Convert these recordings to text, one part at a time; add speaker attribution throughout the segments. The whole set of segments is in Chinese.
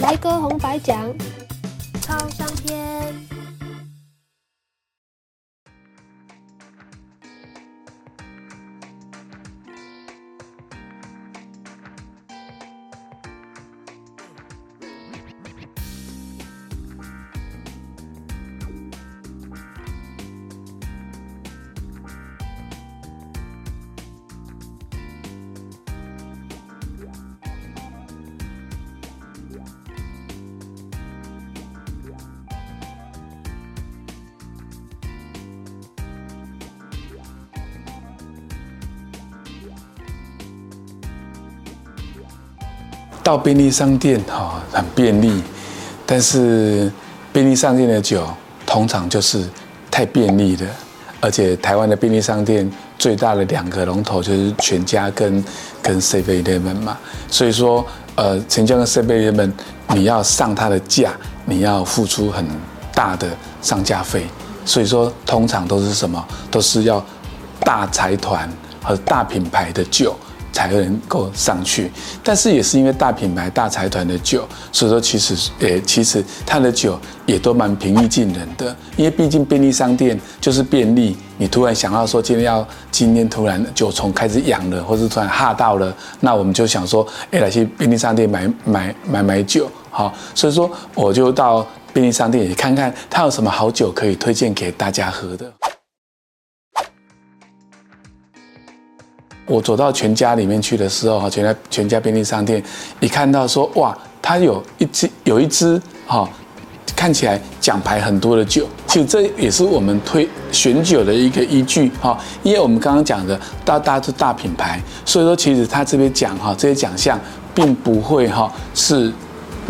Speaker 1: 来个红白奖，超香片。
Speaker 2: 到便利商店哈很便利，但是便利商店的酒通常就是太便利的，而且台湾的便利商店最大的两个龙头就是全家跟跟 Seven Eleven 嘛，所以说呃全家跟 Seven Eleven 你要上它的架，你要付出很大的上架费，所以说通常都是什么，都是要大财团和大品牌的酒。才能够上去，但是也是因为大品牌、大财团的酒，所以说其实，诶，其实它的酒也都蛮平易近人的。因为毕竟便利商店就是便利，你突然想到说今天要今天突然酒虫开始痒了，或是突然哈到了，那我们就想说，诶，来去便利商店买买买买酒，好，所以说我就到便利商店也看看它有什么好酒可以推荐给大家喝的。我走到全家里面去的时候，哈，全家全家便利商店，一看到说，哇，它有一只有一只，哈，看起来奖牌很多的酒，其实这也是我们推选酒的一个依据，哈，因为我们刚刚讲的大大都是大品牌，所以说其实他这边讲哈，这些奖项并不会哈是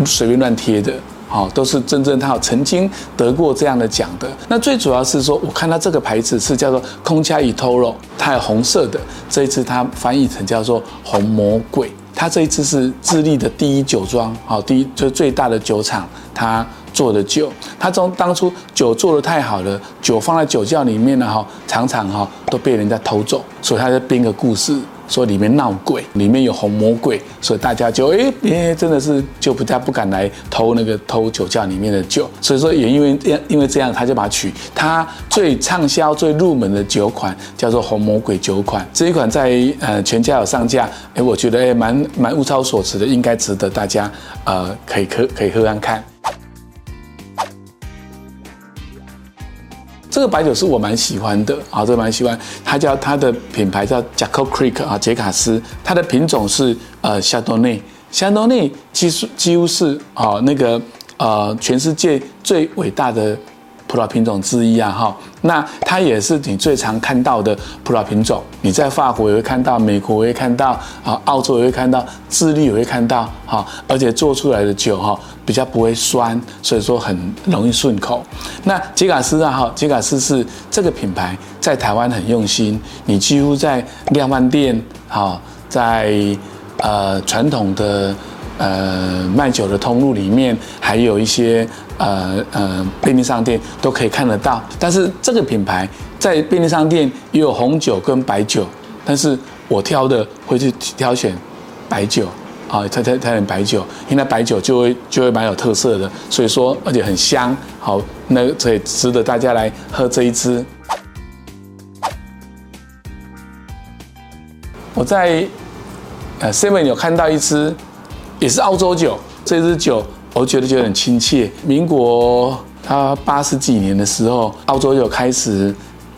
Speaker 2: 随便乱贴的。好，都是真正他有曾经得过这样的奖的。那最主要是说，我看到这个牌子是叫做空恰伊托罗，它有红色的。这一次它翻译成叫做红魔鬼。它这一次是智利的第一酒庄，好，第一就最大的酒厂，它做的酒。他从当初酒做的太好了，酒放在酒窖里面呢，哈，常常哈都被人家偷走，所以他在编个故事。说里面闹鬼，里面有红魔鬼，所以大家就哎哎，真的是就不太不敢来偷那个偷酒窖里面的酒。所以说也因为因为这样，他就把它取他最畅销、最入门的酒款叫做红魔鬼酒款。这一款在呃全家有上架，哎，我觉得哎蛮蛮物超所值的，应该值得大家呃可以喝可以喝看看。这个白酒是我蛮喜欢的啊，这个蛮喜欢。它叫它的品牌叫 Jacob Creek 啊，杰卡斯。它的品种是呃夏多内，夏多内几乎几乎是啊那个呃全世界最伟大的。葡萄品种之一啊，哈，那它也是你最常看到的葡萄品种。你在法国也会看到，美国也会看到，啊，澳洲也会看到，智利也会看到，哈，而且做出来的酒哈比较不会酸，所以说很容易顺口。那杰卡斯啊，哈，杰卡斯是这个品牌在台湾很用心，你几乎在量贩店，哈，在呃传统的。呃，卖酒的通路里面还有一些呃呃便利商店都可以看得到，但是这个品牌在便利商店也有红酒跟白酒，但是我挑的会去挑选白酒啊，挑挑挑选白酒，因为白酒就会就会蛮有特色的，所以说而且很香，好，那所以值得大家来喝这一支。我在呃 Seven 有看到一支。也是澳洲酒，这支酒我觉得就很亲切。民国他八十几年的时候，澳洲酒开始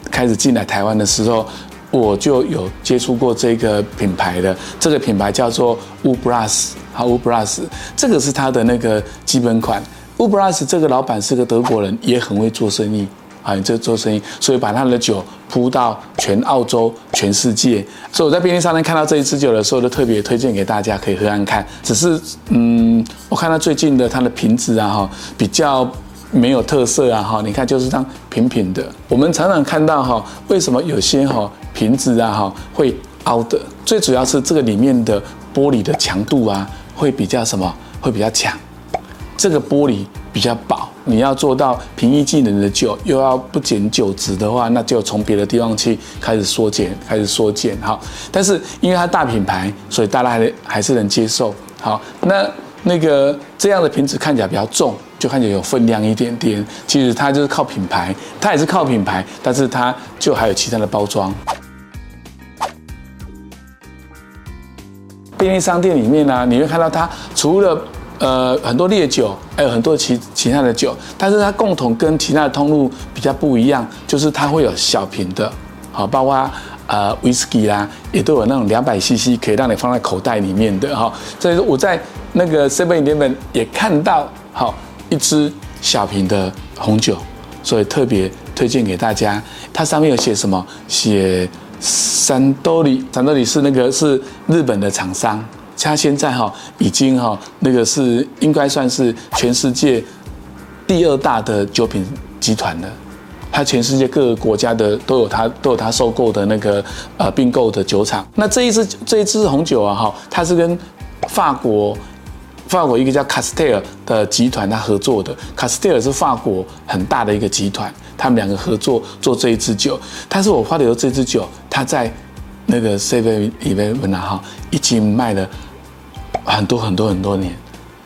Speaker 2: 开始进来台湾的时候，我就有接触过这个品牌的。这个品牌叫做 Woo Brass，好 Woo Brass，这个是它的那个基本款。Woo Brass 这个老板是个德国人，也很会做生意。啊，这做生意，所以把他的酒铺到全澳洲、全世界。所以我在便利商店看到这一支酒的时候，就特别推荐给大家可以喝看看。只是，嗯，我看到最近的它的瓶子啊，哈，比较没有特色啊，哈，你看就是这样平平的。我们常常看到哈，为什么有些哈瓶子啊哈会凹的？最主要是这个里面的玻璃的强度啊，会比较什么？会比较强。这个玻璃比较薄。你要做到平易近人的酒，又要不减酒值的话，那就从别的地方去开始缩减，开始缩减。好，但是因为它大品牌，所以大家还还是能接受。好，那那个这样的瓶子看起来比较重，就看起来有分量一点点。其实它就是靠品牌，它也是靠品牌，但是它就还有其他的包装。便利商店里面呢、你会看到它除了呃很多烈酒，还有很多其其他的酒，但是它共同跟其他的通路比较不一样，就是它会有小瓶的，好，包括呃威士忌啦，也都有那种两百 CC 可以让你放在口袋里面的哈。所以说我在那个 Seven Eleven 也看到好一支小瓶的红酒，所以特别推荐给大家。它上面有写什么？写。三多里，三多里是那个是日本的厂商，他现在哈已经哈那个是应该算是全世界第二大的酒品集团了，他全世界各个国家的都有他都有他收购的那个呃并购的酒厂。那这一支这一支红酒啊哈，它是跟法国法国一个叫卡斯特尔的集团它合作的，卡斯特尔是法国很大的一个集团。他们两个合作做这一支酒，但是我发觉这支酒，它在那个 Seven Eleven 哈，已经卖了很多很多很多年，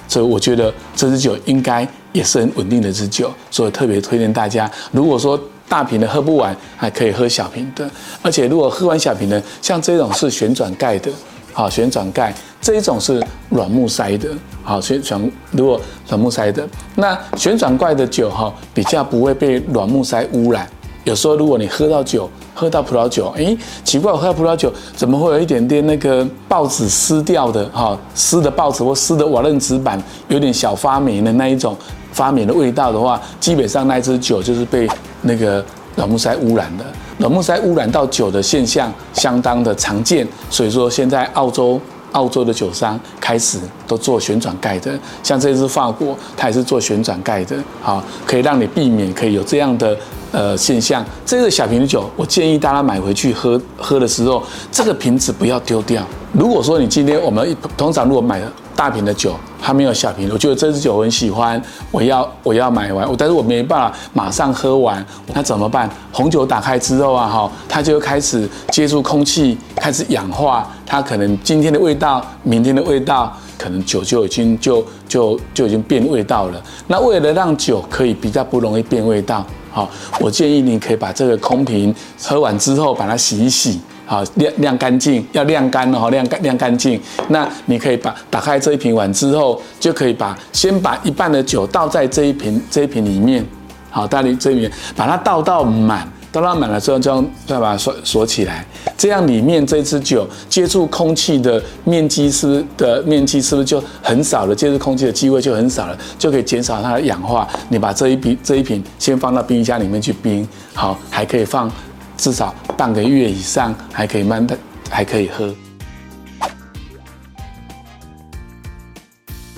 Speaker 2: 所以我觉得这支酒应该也是很稳定的支酒，所以特别推荐大家。如果说大瓶的喝不完，还可以喝小瓶的，而且如果喝完小瓶的，像这种是旋转盖的。好，旋转盖这一种是软木塞的。好，旋转如果软木塞的，那旋转盖的酒哈比较不会被软木塞污染。有时候如果你喝到酒，喝到葡萄酒，诶，奇怪，我喝到葡萄酒怎么会有一点点那个报纸撕掉的？哈，撕的报纸或撕的瓦楞纸板有点小发霉的那一种发霉的味道的话，基本上那支酒就是被那个软木塞污染的。软木塞污染到酒的现象相当的常见，所以说现在澳洲澳洲的酒商开始都做旋转盖的，像这支法国，它也是做旋转盖的，好，可以让你避免可以有这样的呃现象。这个小瓶的酒，我建议大家买回去喝喝的时候，这个瓶子不要丢掉。如果说你今天我们通常如果买。大瓶的酒，还没有小瓶。我觉得这支酒我很喜欢，我要我要买完，但是我没办法马上喝完，那怎么办？红酒打开之后啊，哈，它就开始接触空气，开始氧化，它可能今天的味道，明天的味道，可能酒就已经就就就已经变味道了。那为了让酒可以比较不容易变味道，好，我建议你可以把这个空瓶喝完之后，把它洗一洗。好，晾晾干净，要晾干哦，晾干晾干净。那你可以把打开这一瓶碗之后，就可以把先把一半的酒倒在这一瓶这一瓶里面，好，倒里这里面，把它倒到满，倒到满了之后，就再把它锁锁起来。这样里面这支酒接触空气的面积是的面积是不是就很少了？接触空气的机会就很少了，就可以减少它的氧化。你把这一瓶这一瓶先放到冰箱里面去冰，好，还可以放。至少半个月以上还可以慢的，还可以喝。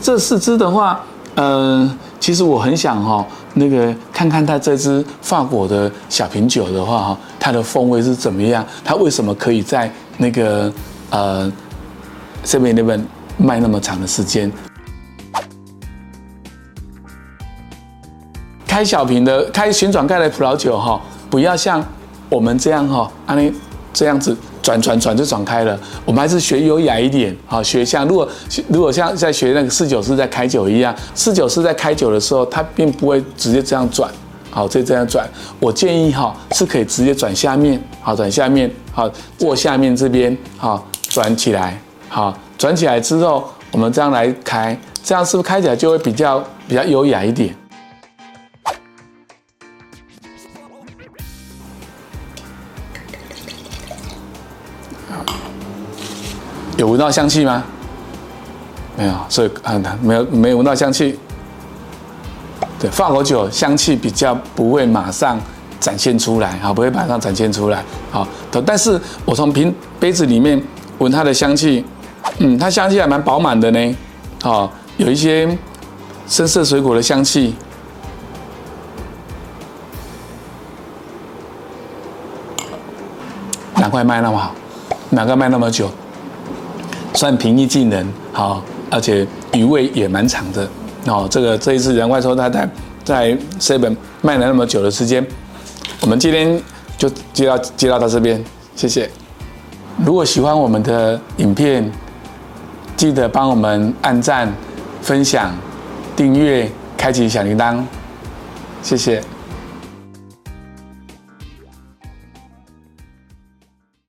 Speaker 2: 这四支的话，嗯、其实我很想哈，那个看看它这支法国的小瓶酒的话哈，它的风味是怎么样？它为什么可以在那个呃 Seven Eleven 卖那么长的时间？开小瓶的，开旋转盖的葡萄酒哈，不要像。我们这样哈，安利这样子转转转就转开了。我们还是学优雅一点，好学像如果如果像在学那个侍酒师在开酒一样，侍酒师在开酒的时候，它并不会直接这样转，好，就这样转。我建议哈是可以直接转下面，好转下面，好握下面这边，好转起来，好转起来之后，我们这样来开，这样是不是开起来就会比较比较优雅一点？有闻到香气吗？没有，所以啊，没有没有闻到香气。对，法国酒香气比较不会马上展现出来，好，不会马上展现出来，好。但是我从瓶杯子里面闻它的香气，嗯，它香气还蛮饱满的呢，好，有一些深色水果的香气。难怪卖那么好，难怪卖那么久。算平易近人，好，而且余味也蛮长的哦。这个这一次杨怪说他在在 Seven 卖了那么久的时间，我们今天就接到接到到这边，谢谢。如果喜欢我们的影片，记得帮我们按赞、分享、订阅、开启小铃铛，谢谢。